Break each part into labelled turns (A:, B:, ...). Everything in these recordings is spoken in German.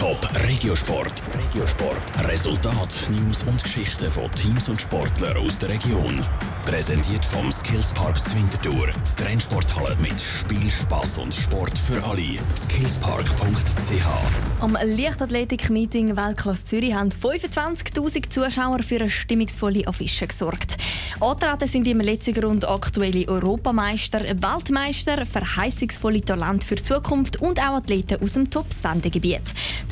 A: Top Regiosport. Regiosport. Resultat, News und Geschichten von Teams und Sportlern aus der Region. Präsentiert vom Skillspark Zwintertour. Die Trennsporthalle mit Spiel, Spass und Sport für alle. Skillspark.ch
B: Am Leichtathletik-Meeting Weltklasse Zürich haben 25.000 Zuschauer für eine stimmungsvolle Affische gesorgt. Antreten sind im letzten Grund aktuelle Europameister, Weltmeister, verheißungsvolle Talente für die Zukunft und auch Athleten aus dem Top-Sendegebiet.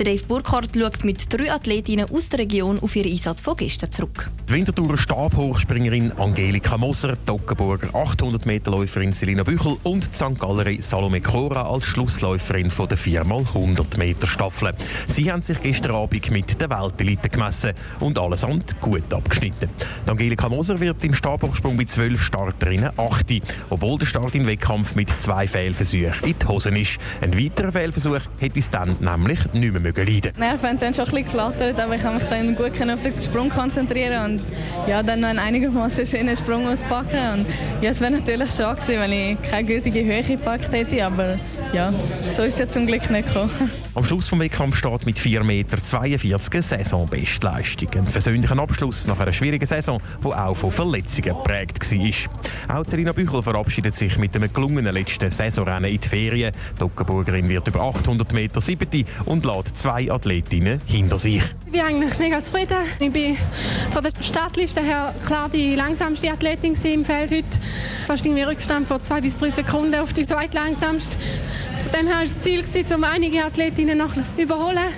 B: Dave Burkhardt schaut mit drei Athletinnen aus der Region auf ihren Einsatz von gestern zurück.
C: Die Winterthurer Stabhochspringerin Angelika Moser, Toggenburger 800-Meter-Läuferin Selina Büchel und die St. Gallerin Salome Cora als Schlussläuferin der 4x100-Meter-Staffel. Sie haben sich gestern Abend mit der Weltelite gemessen und allesamt gut abgeschnitten. Die Angelika Moser wird im Stabhochsprung mit zwölf Starterinnen achte, obwohl der Start im Wettkampf mit zwei Fehlversuchen in die Hosen ist. Ein weiterer Fehlversuch hätte es dann nämlich nicht mehr mögen leiden.
D: Nerven haben schon ein bisschen geflattert, aber ich habe mich dann gut auf den Sprung konzentrieren und ja, dann noch einen einigermaßen schönen Sprung auspacken. Und ja, es wäre natürlich schade gewesen, wenn ich keine gültige Höhe gepackt hätte, aber ja, so ist es ja zum Glück nicht gekommen.
C: Am Schluss des Wettkampfs steht mit 4,42 Meter eine Saisonbestleistung. Ein versöhnlicher Abschluss nach einer schwierigen Saison, die auch von Verletzungen geprägt war. Auch Serena Büchel verabschiedet sich mit einem gelungenen letzten Saisonrennen in die Ferien. Die Ockenburgerin wird über 800 Meter siebte und lädt zwei Athletinnen hinter sich.
E: Ich bin eigentlich mega zufrieden. Ich bin von der Startliste her klar die langsamste Athletin im Feld heute. Fast irgendwie Rückstand von zwei bis drei Sekunden auf die zweitlangsamste. Von dem her war das Ziel, um einige Athletinnen noch überholen.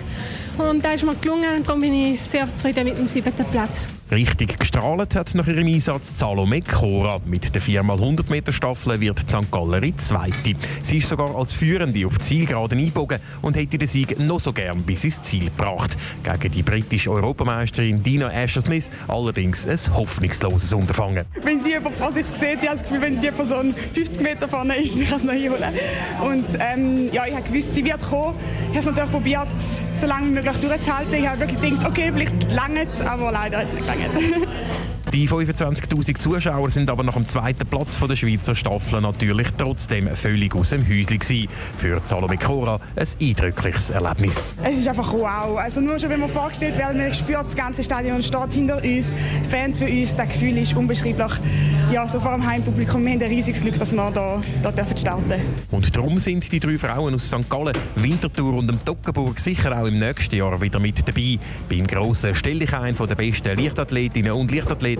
E: Und das ist mir gelungen. Darum bin ich sehr zufrieden mit dem siebten Platz.
C: Richtig gestrahlt hat nach ihrem Einsatz Salome Cora. Mit der 4x100 Meter Staffel wird St. Gallery Zweite. Sie ist sogar als Führende auf Zielgeraden einbogen und hätte den Sieg noch so gern bis ins Ziel gebracht. Gegen die britische Europameisterin Dina Asher-Smith allerdings ein hoffnungsloses Unterfangen.
F: Wenn sie jemand vor sich sieht, ich das Gefühl, wenn die Person 50 Meter vorne ist, sie kann es noch einholen. Und ähm, ja, ich habe gewusst, sie wird kommen. Ich habe es natürlich probiert, so lange wie möglich durchzuhalten. Ich habe wirklich gedacht, okay, vielleicht lange es, aber leider hat es nicht gelangt it.
C: Die 25.000 Zuschauer sind aber nach dem zweiten Platz der Schweizer Staffel natürlich trotzdem völlig aus dem Häuschen gewesen. Für Salome Cora ein eindrückliches Erlebnis.
F: Es ist einfach wow. Also nur schon, wenn man vorgestellt wird, man spürt, das ganze Stadion steht hinter uns, Fans für uns, das Gefühl ist unbeschreiblich. Ja, so vor dem Heimpublikum, wir haben ein riesiges Glück, dass wir hier, hier dürfen starten
C: Und darum sind die drei Frauen aus St. Gallen, Winterthur und dem Toggenburg sicher auch im nächsten Jahr wieder mit dabei. Beim grossen Stelldichein der besten Leichtathletinnen und Leichtathleten